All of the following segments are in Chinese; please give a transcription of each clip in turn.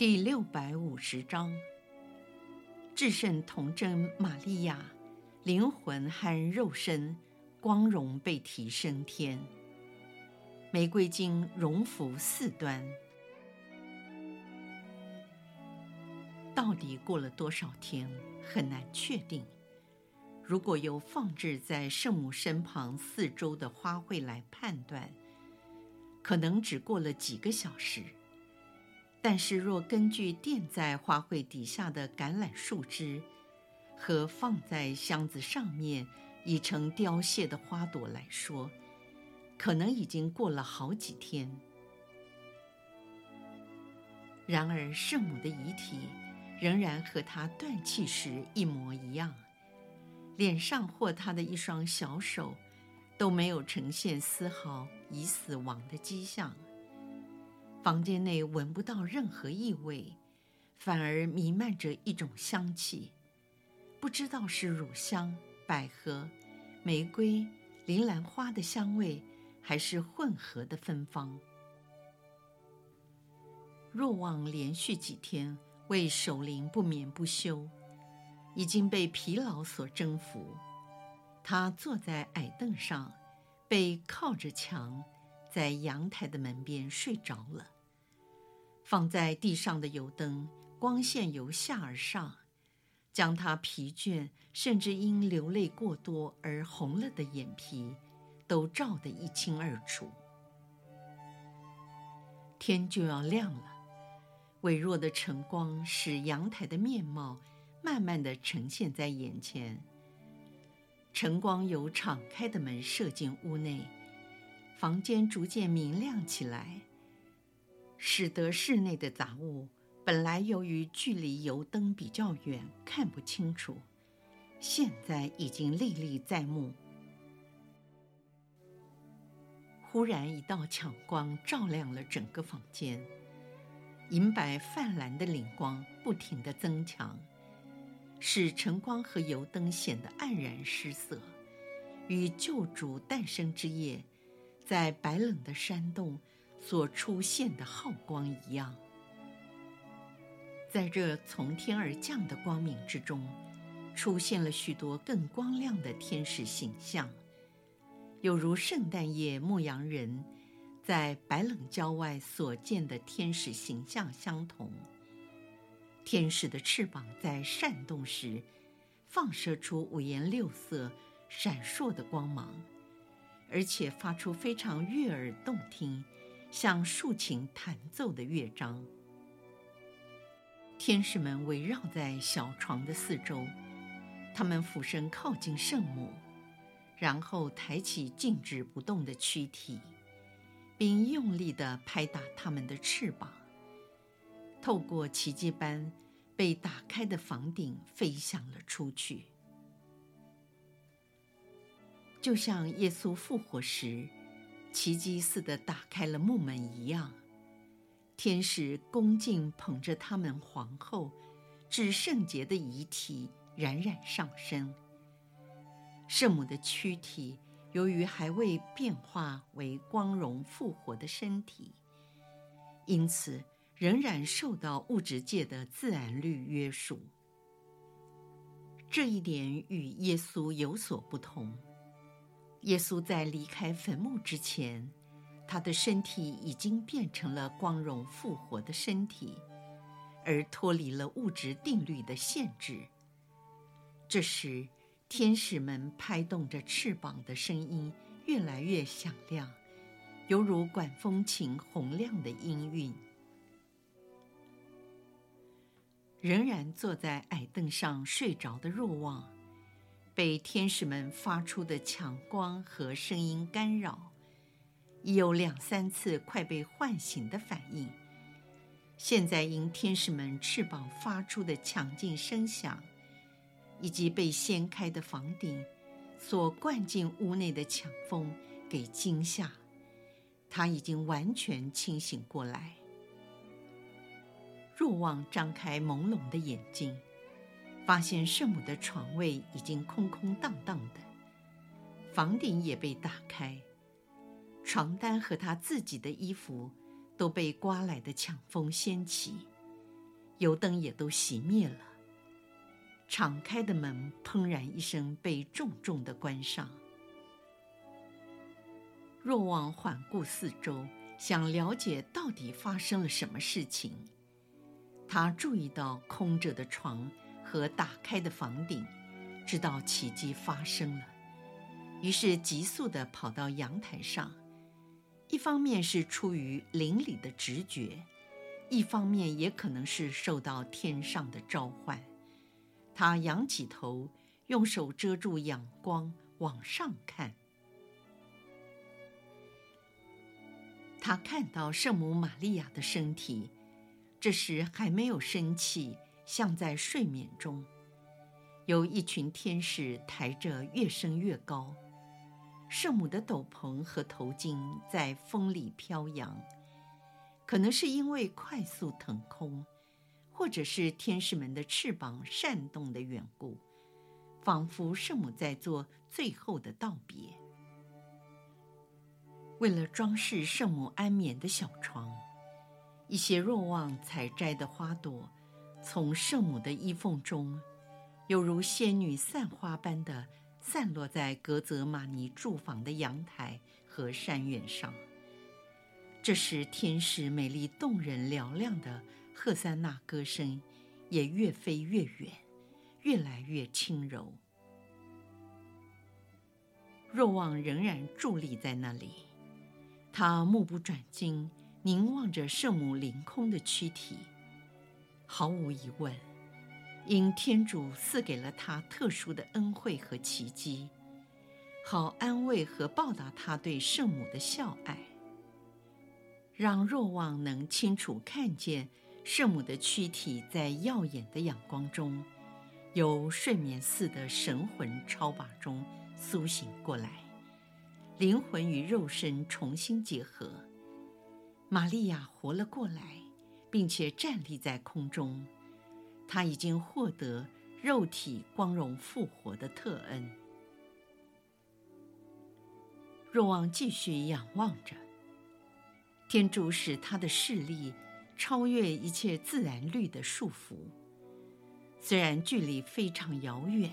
第六百五十章，至圣童贞玛利亚，灵魂和肉身光荣被提升天。玫瑰经荣福四端，到底过了多少天，很难确定。如果由放置在圣母身旁四周的花卉来判断，可能只过了几个小时。但是，若根据垫在花卉底下的橄榄树枝和放在箱子上面已成凋谢的花朵来说，可能已经过了好几天。然而，圣母的遗体仍然和她断气时一模一样，脸上或她的一双小手都没有呈现丝毫已死亡的迹象。房间内闻不到任何异味，反而弥漫着一种香气，不知道是乳香、百合、玫瑰、铃兰花的香味，还是混合的芬芳。若望连续几天为守灵不眠不休，已经被疲劳所征服。他坐在矮凳上，背靠着墙。在阳台的门边睡着了。放在地上的油灯，光线由下而上，将他疲倦甚至因流泪过多而红了的眼皮，都照得一清二楚。天就要亮了，微弱的晨光使阳台的面貌慢慢地呈现在眼前。晨光由敞开的门射进屋内。房间逐渐明亮起来，使得室内的杂物本来由于距离油灯比较远看不清楚，现在已经历历在目。忽然，一道强光照亮了整个房间，银白泛蓝的灵光不停地增强，使晨光和油灯显得黯然失色，与救主诞生之夜。在白冷的山洞所出现的浩光一样，在这从天而降的光明之中，出现了许多更光亮的天使形象，有如圣诞夜牧羊人在白冷郊外所见的天使形象相同。天使的翅膀在扇动时，放射出五颜六色、闪烁的光芒。而且发出非常悦耳动听，像竖琴弹奏的乐章。天使们围绕在小床的四周，他们俯身靠近圣母，然后抬起静止不动的躯体，并用力地拍打他们的翅膀，透过奇迹般被打开的房顶飞翔了出去。就像耶稣复活时，奇迹似的打开了木门一样，天使恭敬捧着他们皇后至圣洁的遗体冉冉上升。圣母的躯体由于还未变化为光荣复活的身体，因此仍然受到物质界的自然律约束。这一点与耶稣有所不同。耶稣在离开坟墓之前，他的身体已经变成了光荣复活的身体，而脱离了物质定律的限制。这时，天使们拍动着翅膀的声音越来越响亮，犹如管风琴洪亮的音韵。仍然坐在矮凳上睡着的若望。被天使们发出的强光和声音干扰，已有两三次快被唤醒的反应，现在因天使们翅膀发出的强劲声响，以及被掀开的房顶所灌进屋内的强风给惊吓，他已经完全清醒过来。若望张开朦胧的眼睛，发现圣母的床位已经空空荡荡的，房顶也被打开，床单和他自己的衣服。都被刮来的强风掀起，油灯也都熄灭了。敞开的门砰然一声被重重的关上。若望环顾四周，想了解到底发生了什么事情。他注意到空着的床和打开的房顶，知道奇迹发生了，于是急速地跑到阳台上。一方面是出于灵里的直觉，一方面也可能是受到天上的召唤。他仰起头，用手遮住阳光，往上看。他看到圣母玛利亚的身体，这时还没有生气，像在睡眠中。有一群天使抬着，越升越高。圣母的斗篷和头巾在风里飘扬，可能是因为快速腾空，或者是天使们的翅膀扇动的缘故，仿佛圣母在做最后的道别。为了装饰圣母安眠的小床，一些若望采摘的花朵，从圣母的衣缝中，犹如仙女散花般的。散落在格泽玛尼住房的阳台和山院上。这时，天使美丽动人、嘹亮的赫塞纳歌声也越飞越远，越来越轻柔。若望仍然伫立在那里，他目不转睛凝望着圣母凌空的躯体，毫无疑问。因天主赐给了他特殊的恩惠和奇迹，好安慰和报答他对圣母的孝爱，让若望能清楚看见圣母的躯体在耀眼的阳光中，由睡眠似的神魂超拔中苏醒过来，灵魂与肉身重新结合，玛利亚活了过来，并且站立在空中。他已经获得肉体光荣复活的特恩。若望继续仰望着，天主使他的视力超越一切自然律的束缚。虽然距离非常遥远，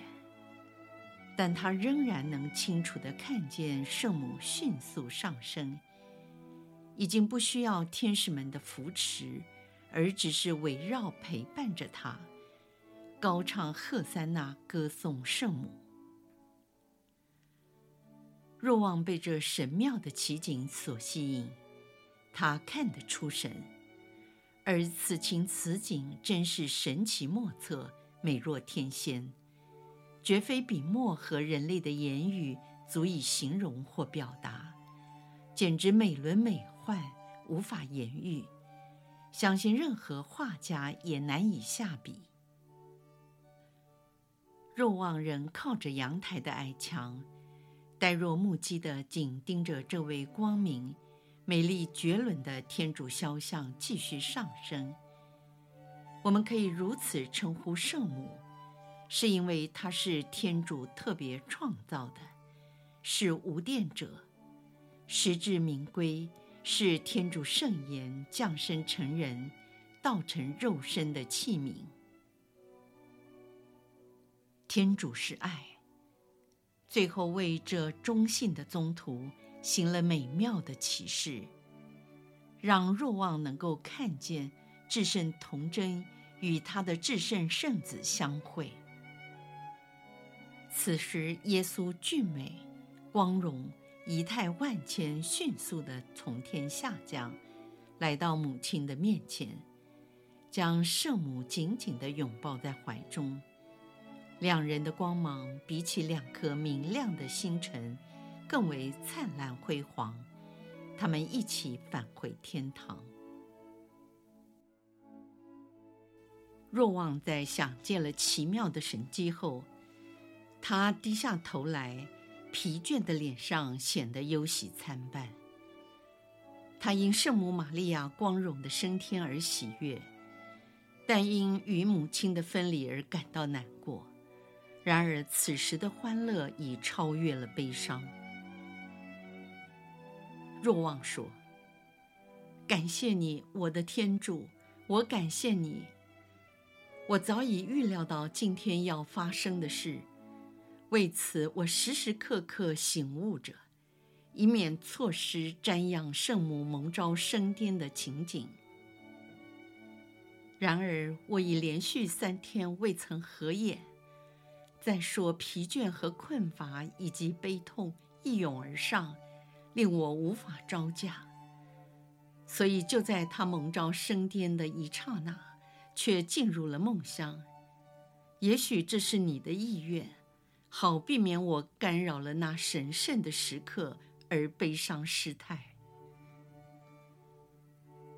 但他仍然能清楚地看见圣母迅速上升，已经不需要天使们的扶持。而只是围绕陪伴着他，高唱赫萨那歌颂圣母。若望被这神妙的奇景所吸引，他看得出神，而此情此景真是神奇莫测，美若天仙，绝非笔墨和人类的言语足以形容或表达，简直美轮美奂，无法言喻。相信任何画家也难以下笔。若望人靠着阳台的矮墙，呆若木鸡地紧盯着这位光明、美丽绝伦的天主肖像继续上升。我们可以如此称呼圣母，是因为她是天主特别创造的，是无殿者，实至名归。是天主圣言降生成人，道成肉身的器皿。天主是爱，最后为这忠信的宗徒行了美妙的启示，让若望能够看见至圣童真与他的至圣圣子相会。此时，耶稣俊美、光荣。仪态万千，迅速地从天下降，来到母亲的面前，将圣母紧紧地拥抱在怀中。两人的光芒比起两颗明亮的星辰，更为灿烂辉煌。他们一起返回天堂。若望在想见了奇妙的神迹后，他低下头来，疲倦的脸上显得忧喜参半。他因圣母玛利亚光荣的升天而喜悦，但因与母亲的分离而感到难过。然而此时的欢乐已超越了悲伤。若望说：“感谢你，我的天主，我感谢你。我早已预料到今天要发生的事，为此我时时刻刻醒悟着。”以免错失瞻仰圣母蒙召升天的情景。然而，我已连续三天未曾合眼。再说，疲倦和困乏以及悲痛一涌而上，令我无法招架。所以，就在他蒙召升天的一刹那，却进入了梦乡。也许这是你的意愿，好避免我干扰了那神圣的时刻。而悲伤失态。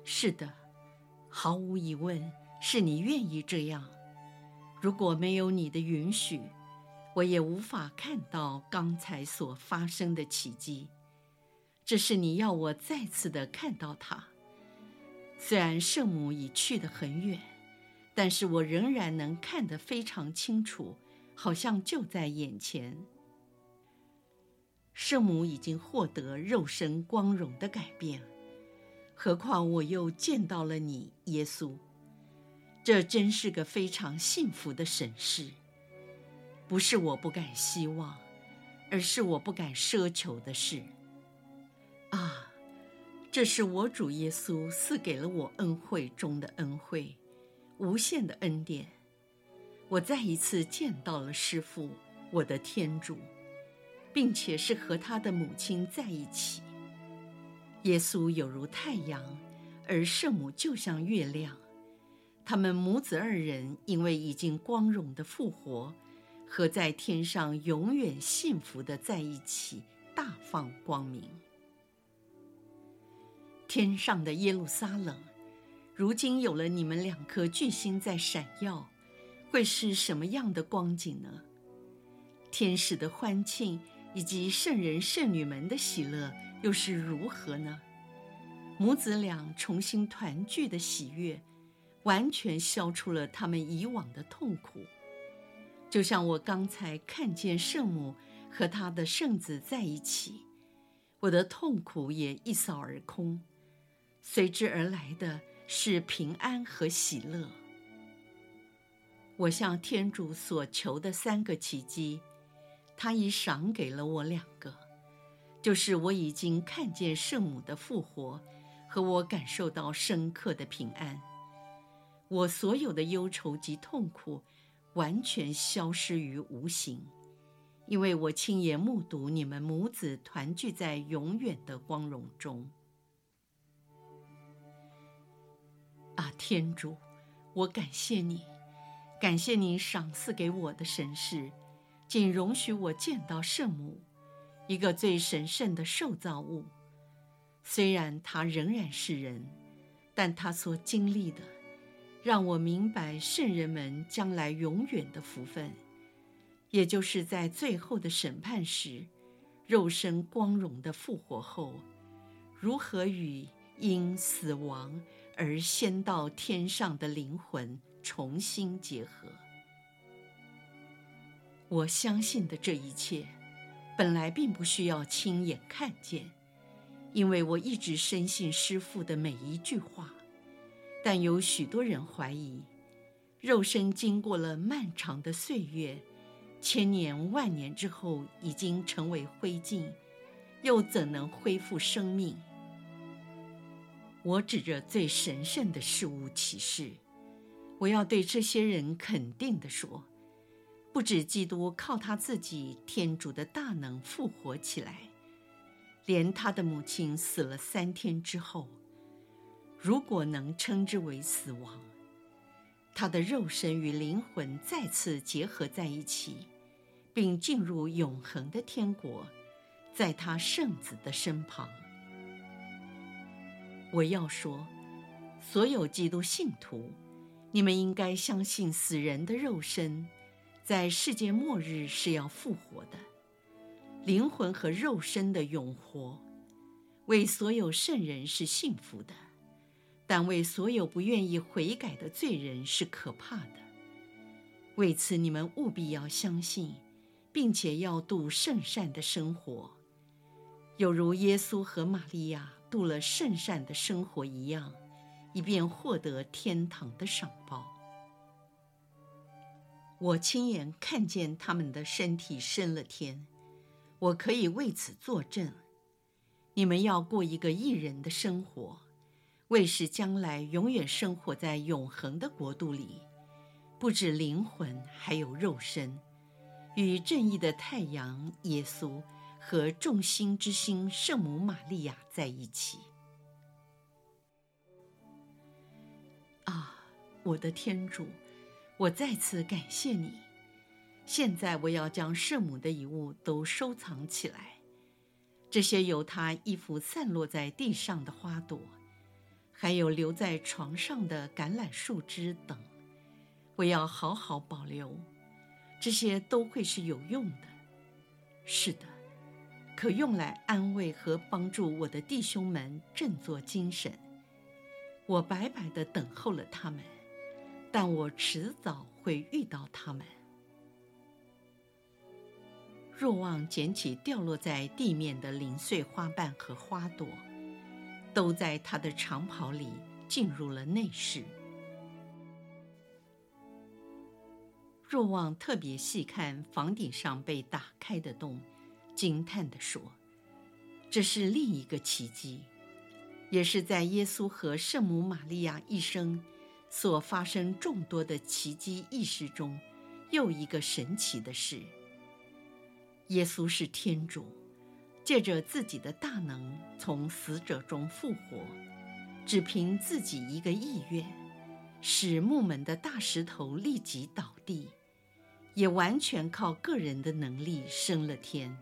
是的，毫无疑问，是你愿意这样。如果没有你的允许，我也无法看到刚才所发生的奇迹。这是你要我再次的看到它。虽然圣母已去得很远，但是我仍然能看得非常清楚，好像就在眼前。圣母已经获得肉身光荣的改变，何况我又见到了你，耶稣。这真是个非常幸福的神事。不是我不敢希望，而是我不敢奢求的事。啊，这是我主耶稣赐给了我恩惠中的恩惠，无限的恩典。我再一次见到了师父，我的天主。并且是和他的母亲在一起。耶稣有如太阳，而圣母就像月亮。他们母子二人因为已经光荣的复活，和在天上永远幸福的在一起，大放光明。天上的耶路撒冷，如今有了你们两颗巨星在闪耀，会是什么样的光景呢？天使的欢庆。以及圣人圣女们的喜乐又是如何呢？母子俩重新团聚的喜悦，完全消除了他们以往的痛苦。就像我刚才看见圣母和她的圣子在一起，我的痛苦也一扫而空，随之而来的是平安和喜乐。我向天主所求的三个奇迹。他已赏给了我两个，就是我已经看见圣母的复活，和我感受到深刻的平安。我所有的忧愁及痛苦完全消失于无形，因为我亲眼目睹你们母子团聚在永远的光荣中。啊，天主，我感谢你，感谢您赏赐给我的神事。仅容许我见到圣母，一个最神圣的受造物。虽然她仍然是人，但她所经历的，让我明白圣人们将来永远的福分，也就是在最后的审判时，肉身光荣的复活后，如何与因死亡而先到天上的灵魂重新结合。我相信的这一切，本来并不需要亲眼看见，因为我一直深信师父的每一句话。但有许多人怀疑，肉身经过了漫长的岁月，千年万年之后已经成为灰烬，又怎能恢复生命？我指着最神圣的事物起誓，我要对这些人肯定地说。不止基督靠他自己天主的大能复活起来，连他的母亲死了三天之后，如果能称之为死亡，他的肉身与灵魂再次结合在一起，并进入永恒的天国，在他圣子的身旁。我要说，所有基督信徒。你们应该相信死人的肉身，在世界末日是要复活的，灵魂和肉身的永活，为所有圣人是幸福的，但为所有不愿意悔改的罪人是可怕的。为此，你们务必要相信，并且要度圣善的生活，有如耶稣和玛利亚度了圣善的生活一样。以便获得天堂的赏报。我亲眼看见他们的身体升了天，我可以为此作证。你们要过一个异人的生活，为使将来永远生活在永恒的国度里，不止灵魂，还有肉身，与正义的太阳耶稣和众星之星圣母玛利亚在一起。啊我的天主，我再次感谢你。现在我要将圣母的遗物都收藏起来，这些由她衣服散落在地上的花朵，还有留在床上的橄榄树枝等，我要好好保留。这些都会是有用的。是的，可用来安慰和帮助我的弟兄们振作精神。我白白的等候了他们。但我迟早会遇到他们。若望捡起掉落在地面的零碎花瓣和花朵，都在他的长袍里进入了内室。若望特别细看房顶上被打开的洞，惊叹地说：“这是另一个奇迹，也是在耶稣和圣母玛利亚一生。”所发生众多的奇迹异事中，又一个神奇的事。耶稣是天主，借着自己的大能从死者中复活，只凭自己一个意愿，使木门的大石头立即倒地，也完全靠个人的能力升了天。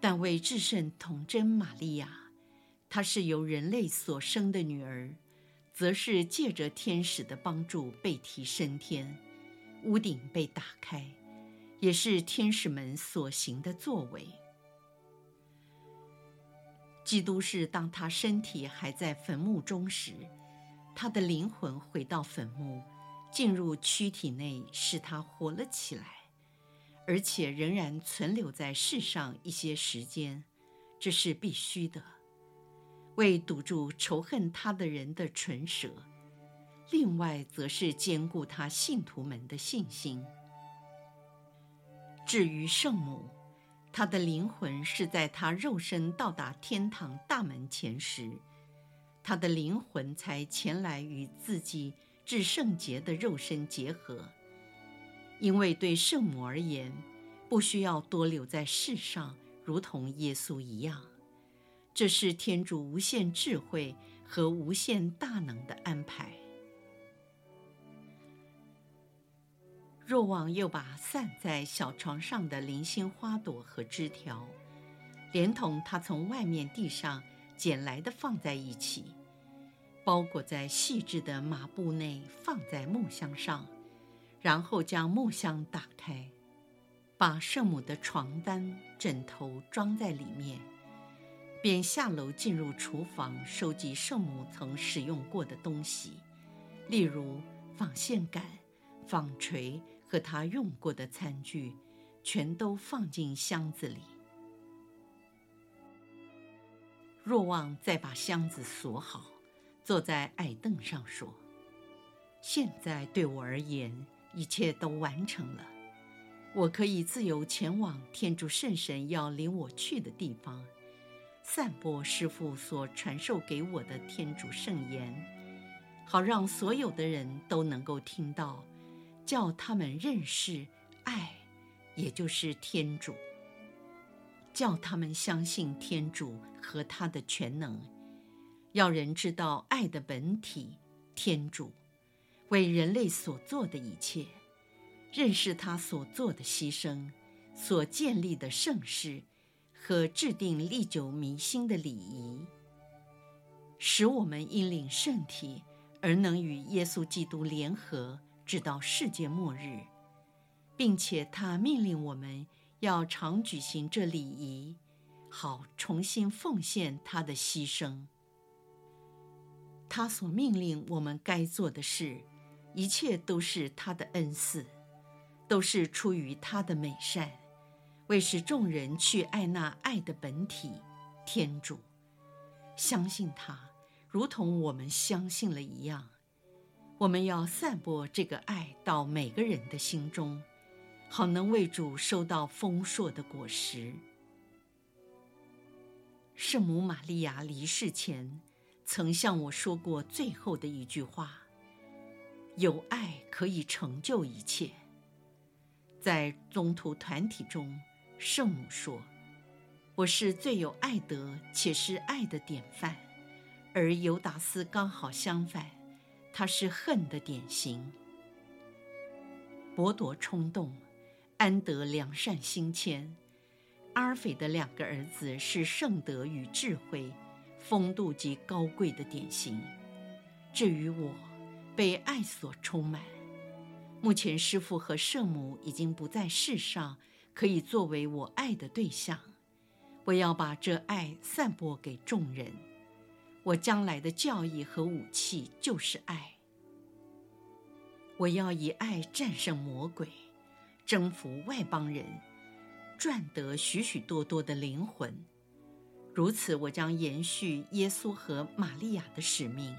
但为至圣童贞玛利亚，她是由人类所生的女儿。则是借着天使的帮助被提升天，屋顶被打开，也是天使们所行的作为。基督是当他身体还在坟墓中时，他的灵魂回到坟墓，进入躯体内，使他活了起来，而且仍然存留在世上一些时间，这是必须的。为堵住仇恨他的人的唇舌，另外则是坚固他信徒们的信心。至于圣母，她的灵魂是在她肉身到达天堂大门前时，她的灵魂才前来与自己至圣洁的肉身结合。因为对圣母而言，不需要多留在世上，如同耶稣一样。这是天主无限智慧和无限大能的安排。若望又把散在小床上的零星花朵和枝条，连同他从外面地上捡来的放在一起，包裹在细致的麻布内，放在木箱上，然后将木箱打开，把圣母的床单、枕头装在里面。便下楼进入厨房，收集圣母曾使用过的东西，例如纺线杆、纺锤和她用过的餐具，全都放进箱子里。若望再把箱子锁好，坐在矮凳上说：“现在对我而言，一切都完成了，我可以自由前往天主圣神要领我去的地方。”散播师父所传授给我的天主圣言，好让所有的人都能够听到，叫他们认识爱，也就是天主，叫他们相信天主和他的全能，要人知道爱的本体天主，为人类所做的一切，认识他所做的牺牲，所建立的圣事。和制定历久弥新的礼仪，使我们因领圣体而能与耶稣基督联合，直到世界末日，并且他命令我们要常举行这礼仪，好重新奉献他的牺牲。他所命令我们该做的事，一切都是他的恩赐，都是出于他的美善，为使众人去爱那爱的本体天主，相信他，如同我们相信了一样。我们要散播这个爱到每个人的心中，好能为主收到丰硕的果实。圣母玛利亚离世前，曾向我说过最后的一句话：“有爱可以成就一切。”在宗徒团体中，圣母说：“我是最有爱德且是爱的典范，而尤达斯刚好相反，他是恨的典型。伯铎冲动，安德良善心谦，阿尔斐的两个儿子是圣德与智慧。”风度及高贵的典型。至于我，被爱所充满。目前师父和圣母已经不在世上，可以作为我爱的对象。我要把这爱散播给众人。我将来的教义和武器就是爱。我要以爱战胜魔鬼，征服外邦人，赚得许许多多的灵魂。如此，我将延续耶稣和玛利亚的使命。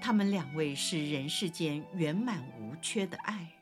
他们两位是人世间圆满无缺的爱。